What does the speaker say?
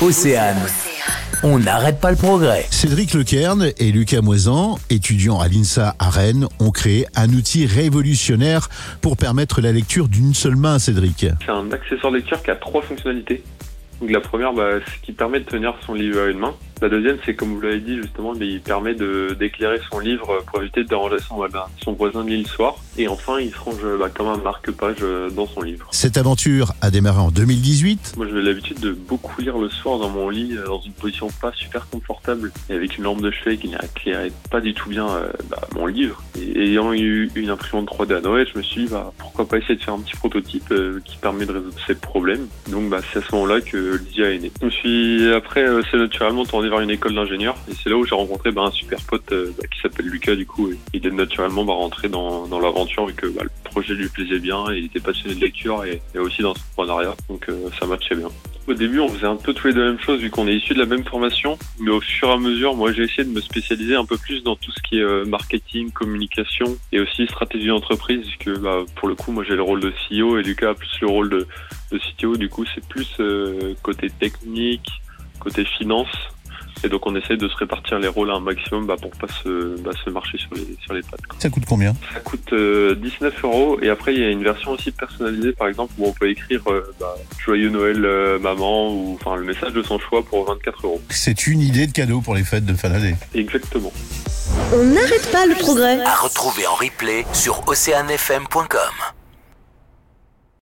Océane. On n'arrête pas le progrès. Cédric Lecairn et Lucas Moisan, étudiants à l'INSA à Rennes, ont créé un outil révolutionnaire pour permettre la lecture d'une seule main, Cédric. C'est un accessoire lecture qui a trois fonctionnalités. Donc la première, bah, c'est qui permet de tenir son livre à une main. La deuxième, c'est comme vous l'avez dit justement, mais il permet de d'éclairer son livre pour éviter de déranger son, bah, son voisin de lit le soir. Et enfin, il se range bah, comme un marque-page euh, dans son livre. Cette aventure a démarré en 2018. Moi, j'avais l'habitude de beaucoup lire le soir dans mon lit, euh, dans une position pas super confortable, et avec une lampe de chevet qui n'éclairait pas du tout bien euh, bah, mon livre. Et ayant eu une imprimante 3D à Noël, je me suis dit, bah, pourquoi pas essayer de faire un petit prototype euh, qui permet de résoudre ces problèmes. Donc, bah, c'est à ce moment-là que Lydia est née. Je me suis après, euh, c'est naturellement vers une école d'ingénieur, et c'est là où j'ai rencontré bah, un super pote euh, bah, qui s'appelle Lucas, du coup, et il est naturellement bah, rentré dans, l'aventure vu que bah, le projet lui plaisait bien, et il était passionné de lecture et, et aussi d'entrepreneuriat, donc euh, ça matchait bien. Au début, on faisait un peu tous les deux la même chose vu qu'on est issus de la même formation, mais au fur et à mesure, moi j'ai essayé de me spécialiser un peu plus dans tout ce qui est euh, marketing, communication et aussi stratégie d'entreprise, puisque pour le coup, moi j'ai le rôle de CEO et Lucas plus le rôle de, de CTO, du coup c'est plus côté technique, côté finance. Et donc on essaye de se répartir les rôles à un maximum bah, pour pas se, bah, se marcher sur les, sur les pattes. quoi. Ça coûte combien? Ça coûte euh, 19 euros et après il y a une version aussi personnalisée par exemple où on peut écrire euh, bah, joyeux Noël euh, maman ou enfin le message de son choix pour 24 euros. C'est une idée de cadeau pour les fêtes de fin d'année. Exactement. On n'arrête pas le progrès. À retrouver en replay sur oceanfm.com.